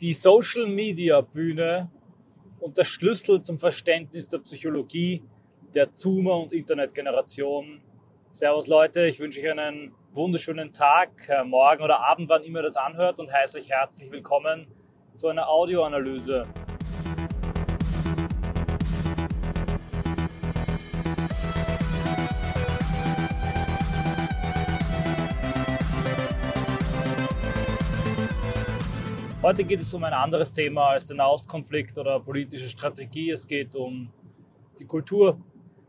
die Social Media Bühne und der Schlüssel zum Verständnis der Psychologie der Zoomer und Internetgeneration. Servus Leute, ich wünsche euch einen wunderschönen Tag, äh, morgen oder Abend, wann immer das anhört und heiße euch herzlich willkommen zu einer Audioanalyse. Heute geht es um ein anderes Thema als den Nahostkonflikt oder politische Strategie. Es geht um die Kultur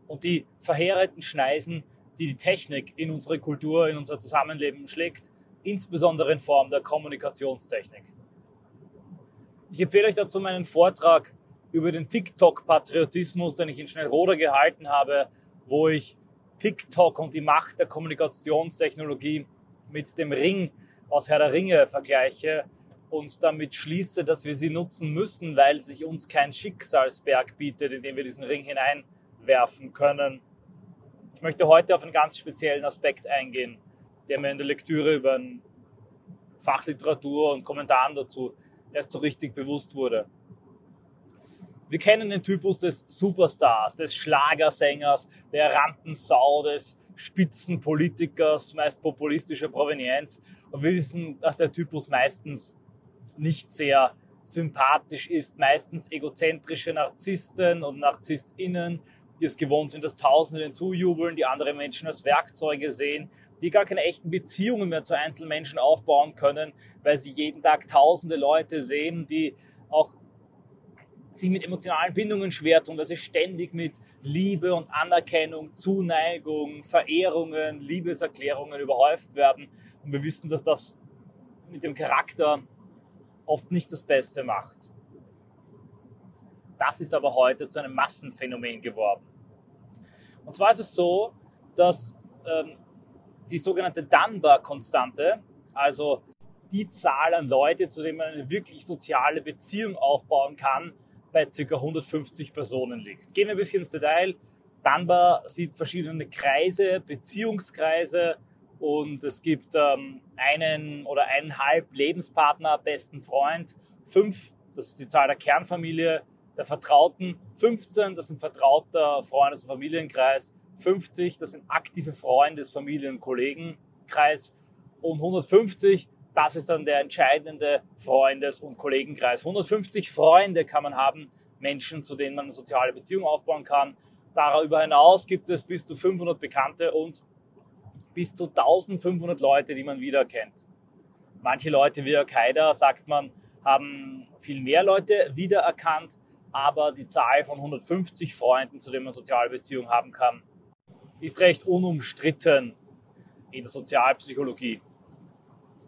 und die verheerenden Schneisen, die die Technik in unsere Kultur, in unser Zusammenleben schlägt, insbesondere in Form der Kommunikationstechnik. Ich empfehle euch dazu meinen Vortrag über den TikTok-Patriotismus, den ich in Schnellroda gehalten habe, wo ich TikTok und die Macht der Kommunikationstechnologie mit dem Ring aus Herr der Ringe vergleiche und damit schließe, dass wir sie nutzen müssen, weil sich uns kein Schicksalsberg bietet, in den wir diesen Ring hineinwerfen können. Ich möchte heute auf einen ganz speziellen Aspekt eingehen, der mir in der Lektüre über Fachliteratur und Kommentaren dazu erst so richtig bewusst wurde. Wir kennen den Typus des Superstars, des Schlagersängers, der Rampensau, des Spitzenpolitikers, meist populistischer Provenienz. Und wir wissen, dass der Typus meistens nicht sehr sympathisch ist, meistens egozentrische Narzissten und Narzisstinnen, die es gewohnt sind, dass Tausende den zujubeln, die andere Menschen als Werkzeuge sehen, die gar keine echten Beziehungen mehr zu einzelnen Menschen aufbauen können, weil sie jeden Tag Tausende Leute sehen, die auch sich mit emotionalen Bindungen schwer tun, weil sie ständig mit Liebe und Anerkennung, Zuneigung, Verehrungen, Liebeserklärungen überhäuft werden. Und wir wissen, dass das mit dem Charakter oft nicht das Beste macht. Das ist aber heute zu einem Massenphänomen geworden. Und zwar ist es so, dass ähm, die sogenannte Dunbar-Konstante, also die Zahl an Leute, zu denen man eine wirklich soziale Beziehung aufbauen kann, bei ca. 150 Personen liegt. Gehen wir ein bisschen ins Detail. Dunbar sieht verschiedene Kreise, Beziehungskreise, und es gibt ähm, einen oder eineinhalb Lebenspartner, besten Freund, fünf, das ist die Zahl der Kernfamilie, der Vertrauten, 15, das sind vertrauter Freundes- und Familienkreis, 50, das sind aktive Freundes-, Familien- und Kollegenkreis und 150, das ist dann der entscheidende Freundes- und Kollegenkreis. 150 Freunde kann man haben, Menschen, zu denen man eine soziale Beziehung aufbauen kann. Darüber hinaus gibt es bis zu 500 Bekannte und bis zu 1500 Leute, die man wiedererkennt. Manche Leute wie Al-Qaida, sagt man, haben viel mehr Leute wiedererkannt, aber die Zahl von 150 Freunden, zu denen man soziale Beziehungen haben kann, ist recht unumstritten in der Sozialpsychologie.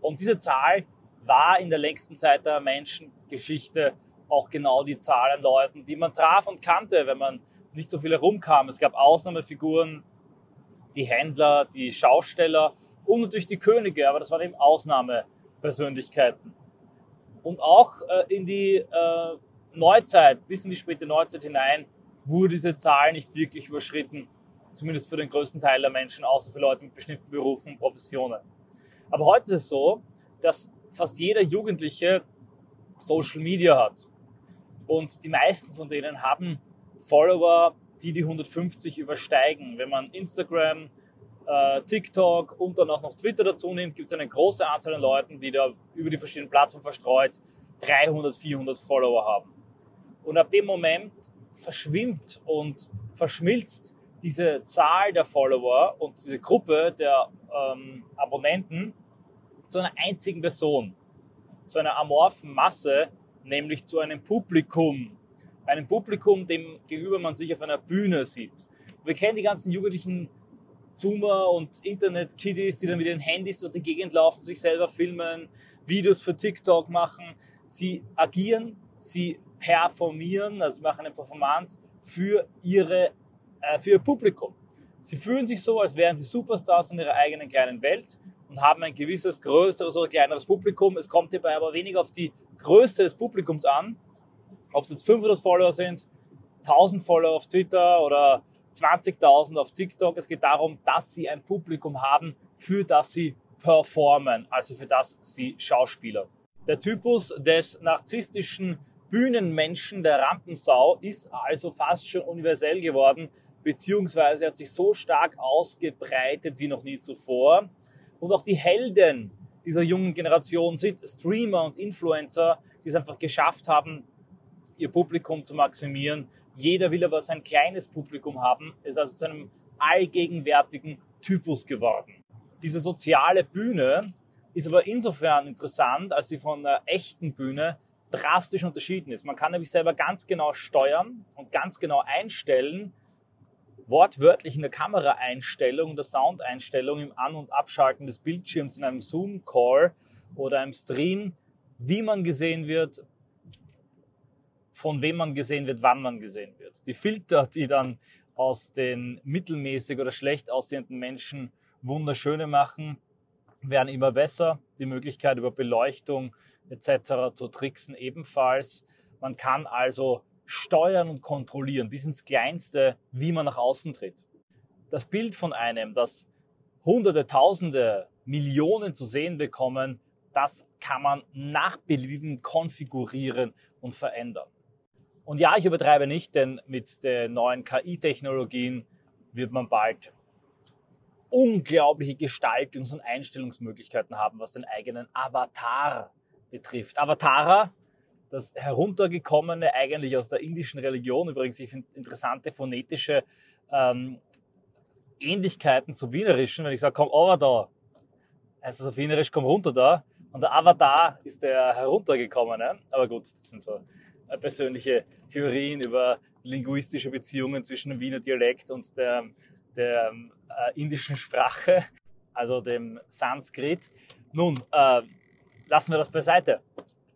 Und diese Zahl war in der längsten Zeit der Menschengeschichte auch genau die Zahl an Leuten, die man traf und kannte, wenn man nicht so viel herumkam. Es gab Ausnahmefiguren die Händler, die Schausteller und natürlich die Könige, aber das waren eben Ausnahmepersönlichkeiten. Und auch äh, in die äh, Neuzeit, bis in die späte Neuzeit hinein, wurde diese Zahl nicht wirklich überschritten, zumindest für den größten Teil der Menschen, außer für Leute mit bestimmten Berufen und Professionen. Aber heute ist es so, dass fast jeder Jugendliche Social Media hat. Und die meisten von denen haben Follower die die 150 übersteigen. Wenn man Instagram, äh, TikTok und dann auch noch Twitter dazu nimmt, gibt es eine große Anzahl an Leuten, die da über die verschiedenen Plattformen verstreut 300, 400 Follower haben. Und ab dem Moment verschwimmt und verschmilzt diese Zahl der Follower und diese Gruppe der ähm, Abonnenten zu einer einzigen Person, zu einer amorphen Masse, nämlich zu einem Publikum, einem Publikum, dem gegenüber man sich auf einer Bühne sieht. Wir kennen die ganzen jugendlichen Zoomer und Internet-Kiddies, die dann mit ihren Handys durch die Gegend laufen, sich selber filmen, Videos für TikTok machen. Sie agieren, sie performieren, also machen eine Performance für, ihre, äh, für ihr Publikum. Sie fühlen sich so, als wären sie Superstars in ihrer eigenen kleinen Welt und haben ein gewisses größeres oder kleineres Publikum. Es kommt hierbei aber weniger auf die Größe des Publikums an, ob es jetzt 500 Follower sind, 1000 Follower auf Twitter oder 20.000 auf TikTok. Es geht darum, dass sie ein Publikum haben, für das sie performen, also für das sie Schauspieler. Der Typus des narzisstischen Bühnenmenschen, der Rampensau, ist also fast schon universell geworden, beziehungsweise hat sich so stark ausgebreitet wie noch nie zuvor. Und auch die Helden dieser jungen Generation sind Streamer und Influencer, die es einfach geschafft haben, ihr Publikum zu maximieren. Jeder will aber sein kleines Publikum haben, ist also zu einem allgegenwärtigen Typus geworden. Diese soziale Bühne ist aber insofern interessant, als sie von einer echten Bühne drastisch unterschieden ist. Man kann nämlich selber ganz genau steuern und ganz genau einstellen, wortwörtlich in der Kameraeinstellung, der Soundeinstellung, im An- und Abschalten des Bildschirms in einem Zoom-Call oder einem Stream, wie man gesehen wird, von wem man gesehen wird, wann man gesehen wird. Die Filter, die dann aus den mittelmäßig oder schlecht aussehenden Menschen wunderschöne machen, werden immer besser. Die Möglichkeit über Beleuchtung etc. zu tricksen ebenfalls. Man kann also steuern und kontrollieren bis ins Kleinste, wie man nach außen tritt. Das Bild von einem, das Hunderte, Tausende, Millionen zu sehen bekommen, das kann man nach Belieben konfigurieren und verändern. Und ja, ich übertreibe nicht, denn mit den neuen KI-Technologien wird man bald unglaubliche Gestaltungs- und Einstellungsmöglichkeiten haben, was den eigenen Avatar betrifft. Avatara, das heruntergekommene eigentlich aus der indischen Religion, übrigens, ich finde interessante phonetische ähm, Ähnlichkeiten zum Wienerischen, wenn ich sage, komm da, heißt das auf Wienerisch, komm runter da. Und der Avatar ist der heruntergekommene. Aber gut, das sind so persönliche Theorien über linguistische Beziehungen zwischen dem Wiener Dialekt und der, der äh, indischen Sprache, also dem Sanskrit. Nun, äh, lassen wir das beiseite.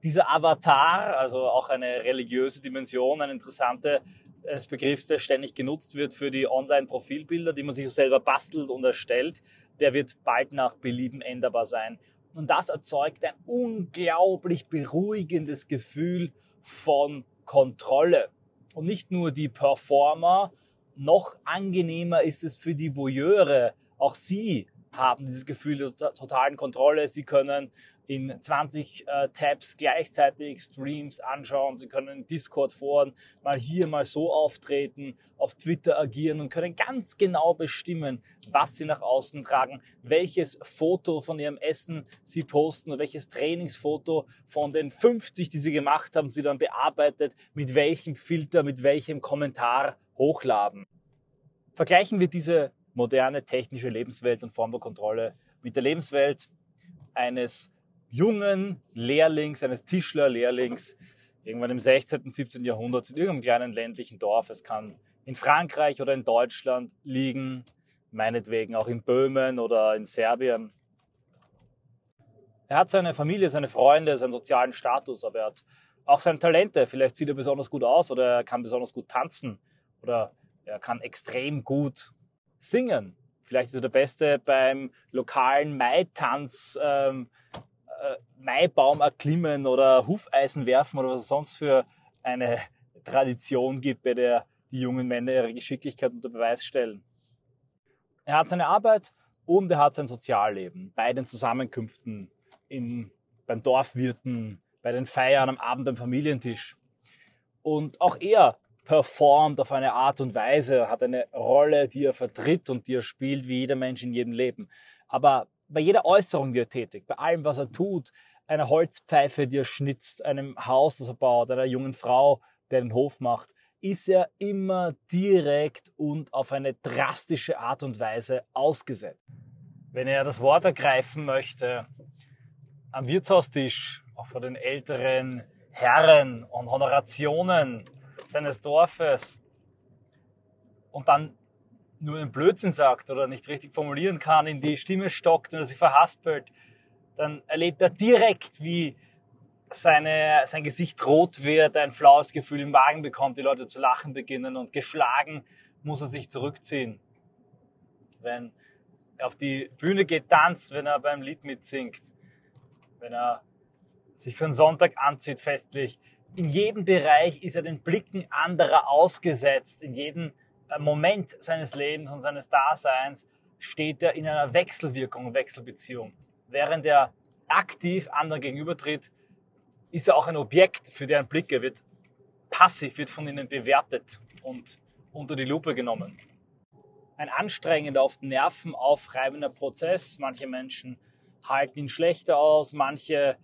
Dieser Avatar, also auch eine religiöse Dimension, eine interessante des Begriffs, der ständig genutzt wird für die Online-Profilbilder, die man sich selber bastelt und erstellt, der wird bald nach Belieben änderbar sein. Und das erzeugt ein unglaublich beruhigendes Gefühl von Kontrolle. Und nicht nur die Performer, noch angenehmer ist es für die Voyeure. Auch sie haben dieses Gefühl der totalen Kontrolle. Sie können in 20 äh, Tabs gleichzeitig Streams anschauen. Sie können in Discord-Foren mal hier, mal so auftreten, auf Twitter agieren und können ganz genau bestimmen, was sie nach außen tragen, welches Foto von ihrem Essen sie posten und welches Trainingsfoto von den 50, die sie gemacht haben, sie dann bearbeitet, mit welchem Filter, mit welchem Kommentar hochladen. Vergleichen wir diese moderne technische Lebenswelt und Form der Kontrolle mit der Lebenswelt eines jungen Lehrlings, eines Tischlerlehrlings, irgendwann im 16., 17. Jahrhundert in irgendeinem kleinen ländlichen Dorf. Es kann in Frankreich oder in Deutschland liegen, meinetwegen auch in Böhmen oder in Serbien. Er hat seine Familie, seine Freunde, seinen sozialen Status, aber er hat auch seine Talente. Vielleicht sieht er besonders gut aus oder er kann besonders gut tanzen oder er kann extrem gut singen. Vielleicht ist er der Beste beim lokalen Maitanz, ähm, äh, Maibaum erklimmen oder Hufeisen werfen oder was es sonst für eine Tradition gibt, bei der die jungen Männer ihre Geschicklichkeit unter Beweis stellen. Er hat seine Arbeit und er hat sein Sozialleben bei den Zusammenkünften, in, beim Dorfwirten, bei den Feiern am Abend beim Familientisch. Und auch er performt auf eine Art und Weise, hat eine Rolle, die er vertritt und die er spielt, wie jeder Mensch in jedem Leben. Aber bei jeder Äußerung, die er tätigt, bei allem, was er tut, einer Holzpfeife, die er schnitzt, einem Haus, das er baut, einer jungen Frau, der den Hof macht, ist er immer direkt und auf eine drastische Art und Weise ausgesetzt. Wenn er das Wort ergreifen möchte, am Wirtshaustisch, auch vor den älteren Herren und Honorationen seines Dorfes und dann nur einen Blödsinn sagt oder nicht richtig formulieren kann, in die Stimme stockt und er sich verhaspelt, dann erlebt er direkt, wie seine, sein Gesicht rot wird, ein flaues Gefühl im Magen bekommt, die Leute zu lachen beginnen und geschlagen muss er sich zurückziehen. Wenn er auf die Bühne geht, tanzt, wenn er beim Lied mitsingt, wenn er sich für einen Sonntag anzieht festlich. In jedem Bereich ist er den Blicken anderer ausgesetzt, in jedem Moment seines Lebens und seines Daseins steht er in einer Wechselwirkung, Wechselbeziehung. Während er aktiv anderen gegenübertritt, ist ja auch ein Objekt für deren Blicke, wird passiv, wird von ihnen bewertet und unter die Lupe genommen. Ein anstrengender, oft nervenaufreibender Prozess. Manche Menschen halten ihn schlechter aus, manche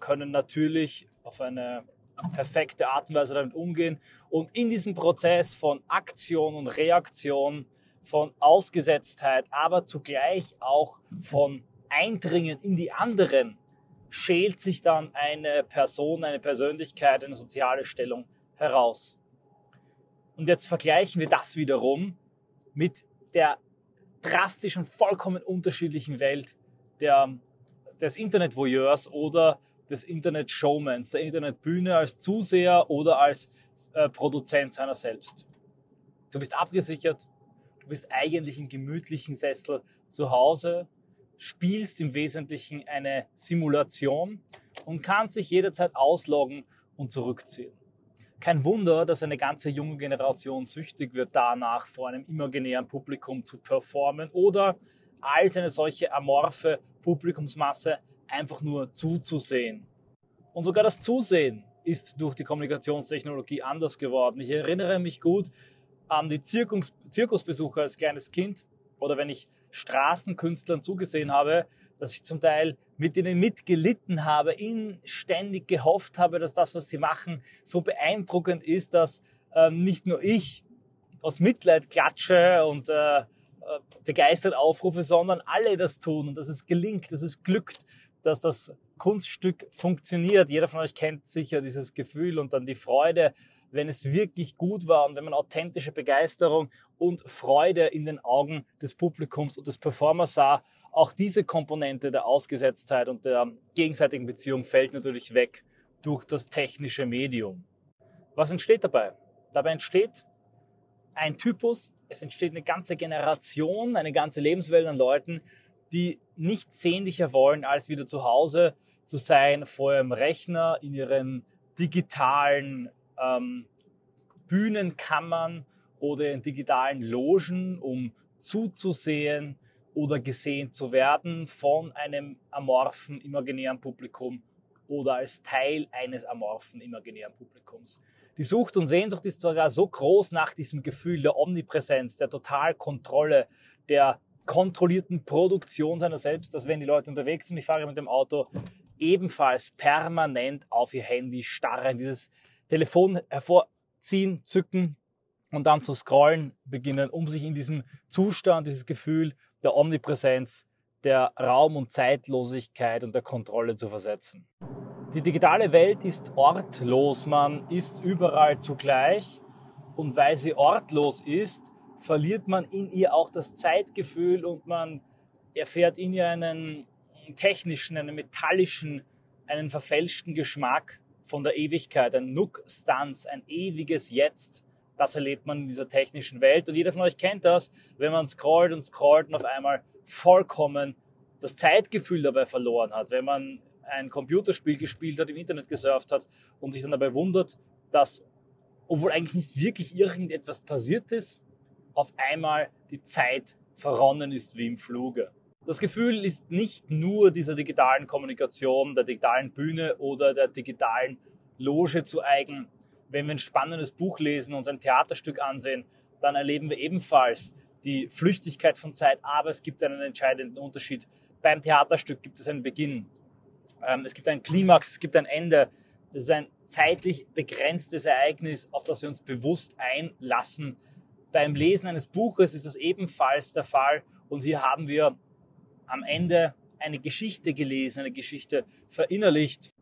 können natürlich auf eine perfekte Art und Weise damit umgehen. Und in diesem Prozess von Aktion und Reaktion, von Ausgesetztheit, aber zugleich auch von Eindringen in die anderen, schält sich dann eine Person, eine Persönlichkeit, eine soziale Stellung heraus. Und jetzt vergleichen wir das wiederum mit der drastischen, vollkommen unterschiedlichen Welt der, des Internet-Voyeurs oder des Internet-Showmans, der Internetbühne als Zuseher oder als äh, Produzent seiner selbst. Du bist abgesichert, du bist eigentlich im gemütlichen Sessel zu Hause, spielst im Wesentlichen eine Simulation und kannst dich jederzeit ausloggen und zurückziehen. Kein Wunder, dass eine ganze junge Generation süchtig wird danach, vor einem imaginären Publikum zu performen oder als eine solche amorphe Publikumsmasse einfach nur zuzusehen. Und sogar das Zusehen ist durch die Kommunikationstechnologie anders geworden. Ich erinnere mich gut an die Zirkus, Zirkusbesucher als kleines Kind oder wenn ich Straßenkünstlern zugesehen habe, dass ich zum Teil mit ihnen mitgelitten habe, ihnen ständig gehofft habe, dass das, was sie machen, so beeindruckend ist, dass ähm, nicht nur ich aus Mitleid klatsche und äh, äh begeistert aufrufe, sondern alle das tun und dass es gelingt, dass es glückt, dass das Kunststück funktioniert. Jeder von euch kennt sicher dieses Gefühl und dann die Freude, wenn es wirklich gut war und wenn man authentische Begeisterung und Freude in den Augen des Publikums und des Performers sah. Auch diese Komponente der Ausgesetztheit und der gegenseitigen Beziehung fällt natürlich weg durch das technische Medium. Was entsteht dabei? Dabei entsteht ein Typus, es entsteht eine ganze Generation, eine ganze Lebenswelt an Leuten, die nichts sehnlicher wollen, als wieder zu Hause zu sein, vor ihrem Rechner, in ihren digitalen ähm, Bühnenkammern oder in digitalen Logen, um zuzusehen oder gesehen zu werden von einem amorphen imaginären Publikum oder als Teil eines amorphen imaginären Publikums. Die Sucht und Sehnsucht ist sogar so groß nach diesem Gefühl der Omnipräsenz, der Totalkontrolle, der kontrollierten Produktion seiner selbst, dass wenn die Leute unterwegs sind, ich fahre mit dem Auto, ebenfalls permanent auf ihr Handy starren, dieses Telefon hervorziehen, zücken und dann zu scrollen beginnen, um sich in diesem Zustand, dieses Gefühl der Omnipräsenz, der Raum- und Zeitlosigkeit und der Kontrolle zu versetzen. Die digitale Welt ist ortlos, man ist überall zugleich und weil sie ortlos ist, verliert man in ihr auch das Zeitgefühl und man erfährt in ihr einen technischen, einen metallischen, einen verfälschten Geschmack von der Ewigkeit, ein Nook-Stanz, ein ewiges Jetzt. Das erlebt man in dieser technischen Welt. Und jeder von euch kennt das, wenn man scrollt und scrollt und auf einmal vollkommen das Zeitgefühl dabei verloren hat. Wenn man ein Computerspiel gespielt hat, im Internet gesurft hat und sich dann dabei wundert, dass, obwohl eigentlich nicht wirklich irgendetwas passiert ist, auf einmal die Zeit verronnen ist wie im Fluge. Das Gefühl ist nicht nur dieser digitalen Kommunikation, der digitalen Bühne oder der digitalen Loge zu eigen. Wenn wir ein spannendes Buch lesen, uns ein Theaterstück ansehen, dann erleben wir ebenfalls die Flüchtigkeit von Zeit, aber es gibt einen entscheidenden Unterschied. Beim Theaterstück gibt es einen Beginn, ähm, es gibt einen Klimax, es gibt ein Ende. Das ist ein zeitlich begrenztes Ereignis, auf das wir uns bewusst einlassen beim Lesen eines Buches ist das ebenfalls der Fall. Und hier haben wir am Ende eine Geschichte gelesen, eine Geschichte verinnerlicht.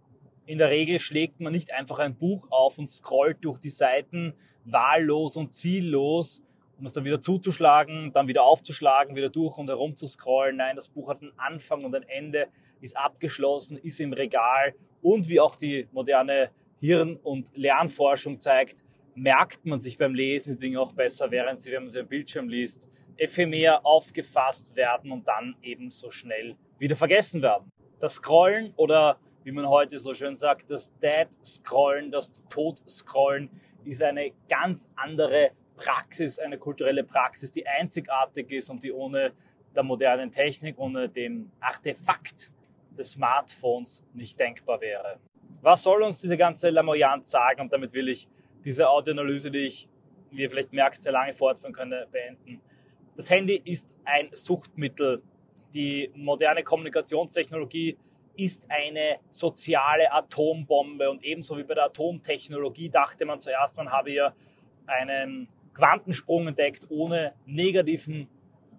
In der Regel schlägt man nicht einfach ein Buch auf und scrollt durch die Seiten wahllos und ziellos, um es dann wieder zuzuschlagen, dann wieder aufzuschlagen, wieder durch und herum zu scrollen. Nein, das Buch hat einen Anfang und ein Ende, ist abgeschlossen, ist im Regal und wie auch die moderne Hirn- und Lernforschung zeigt, merkt man sich beim Lesen die Dinge auch besser, während sie, wenn man sie am Bildschirm liest, ephemer aufgefasst werden und dann eben so schnell wieder vergessen werden. Das Scrollen oder wie man heute so schön sagt, das Dead Scrollen, das Tod Scrollen ist eine ganz andere Praxis, eine kulturelle Praxis, die einzigartig ist und die ohne der modernen Technik, ohne dem Artefakt des Smartphones nicht denkbar wäre. Was soll uns diese ganze Lamoyant sagen? Und damit will ich diese Audioanalyse, die ich, wie ihr vielleicht merkt, sehr lange fortführen könnte, beenden. Das Handy ist ein Suchtmittel. Die moderne Kommunikationstechnologie ist eine soziale Atombombe. Und ebenso wie bei der Atomtechnologie dachte man zuerst, man habe hier einen Quantensprung entdeckt ohne negativen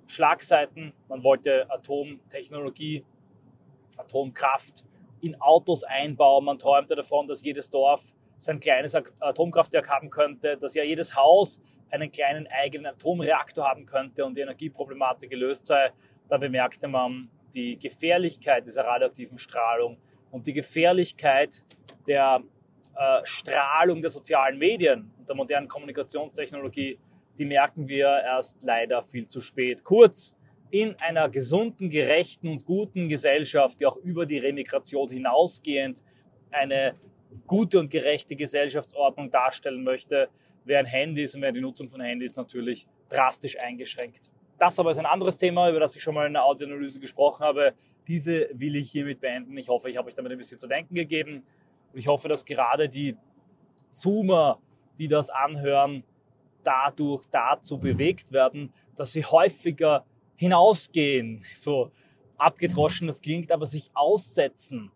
Schlagseiten. Man wollte Atomtechnologie, Atomkraft in Autos einbauen. Man träumte davon, dass jedes Dorf sein kleines Atomkraftwerk haben könnte, dass ja jedes Haus einen kleinen eigenen Atomreaktor haben könnte und die Energieproblematik gelöst sei. Da bemerkte man die Gefährlichkeit dieser radioaktiven Strahlung und die Gefährlichkeit der äh, Strahlung der sozialen Medien und der modernen Kommunikationstechnologie, die merken wir erst leider viel zu spät. Kurz, in einer gesunden, gerechten und guten Gesellschaft, die auch über die Remigration hinausgehend eine gute und gerechte Gesellschaftsordnung darstellen möchte, wären Handys und wäre die Nutzung von Handys natürlich drastisch eingeschränkt. Das aber ist ein anderes Thema, über das ich schon mal in der Audioanalyse gesprochen habe. Diese will ich hiermit beenden. Ich hoffe, ich habe euch damit ein bisschen zu denken gegeben. Und ich hoffe, dass gerade die Zoomer, die das anhören, dadurch dazu bewegt werden, dass sie häufiger hinausgehen, so abgedroschen das klingt, aber sich aussetzen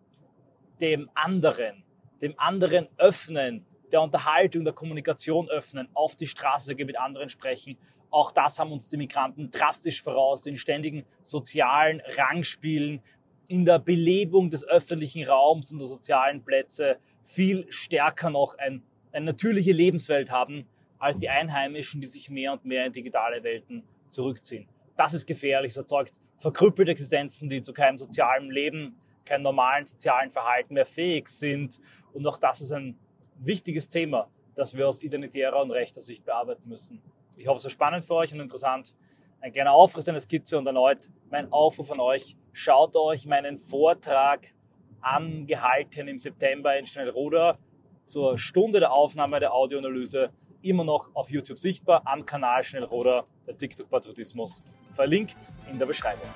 dem anderen, dem anderen öffnen, der Unterhaltung, der Kommunikation öffnen, auf die Straße gehen, mit anderen sprechen. Auch das haben uns die Migranten drastisch voraus, den ständigen sozialen Rangspielen, in der Belebung des öffentlichen Raums und der sozialen Plätze viel stärker noch ein, eine natürliche Lebenswelt haben als die Einheimischen, die sich mehr und mehr in digitale Welten zurückziehen. Das ist gefährlich, es erzeugt verkrüppelte Existenzen, die zu keinem sozialen Leben, keinem normalen sozialen Verhalten mehr fähig sind. Und auch das ist ein wichtiges Thema, das wir aus identitärer und rechter Sicht bearbeiten müssen. Ich hoffe, es war spannend für euch und interessant. Ein kleiner Aufriss einer Skizze und erneut mein Aufruf an euch. Schaut euch meinen Vortrag angehalten im September in Schnellruder zur Stunde der Aufnahme der Audioanalyse immer noch auf YouTube sichtbar am Kanal Schnellruder der TikTok Patriotismus verlinkt in der Beschreibung.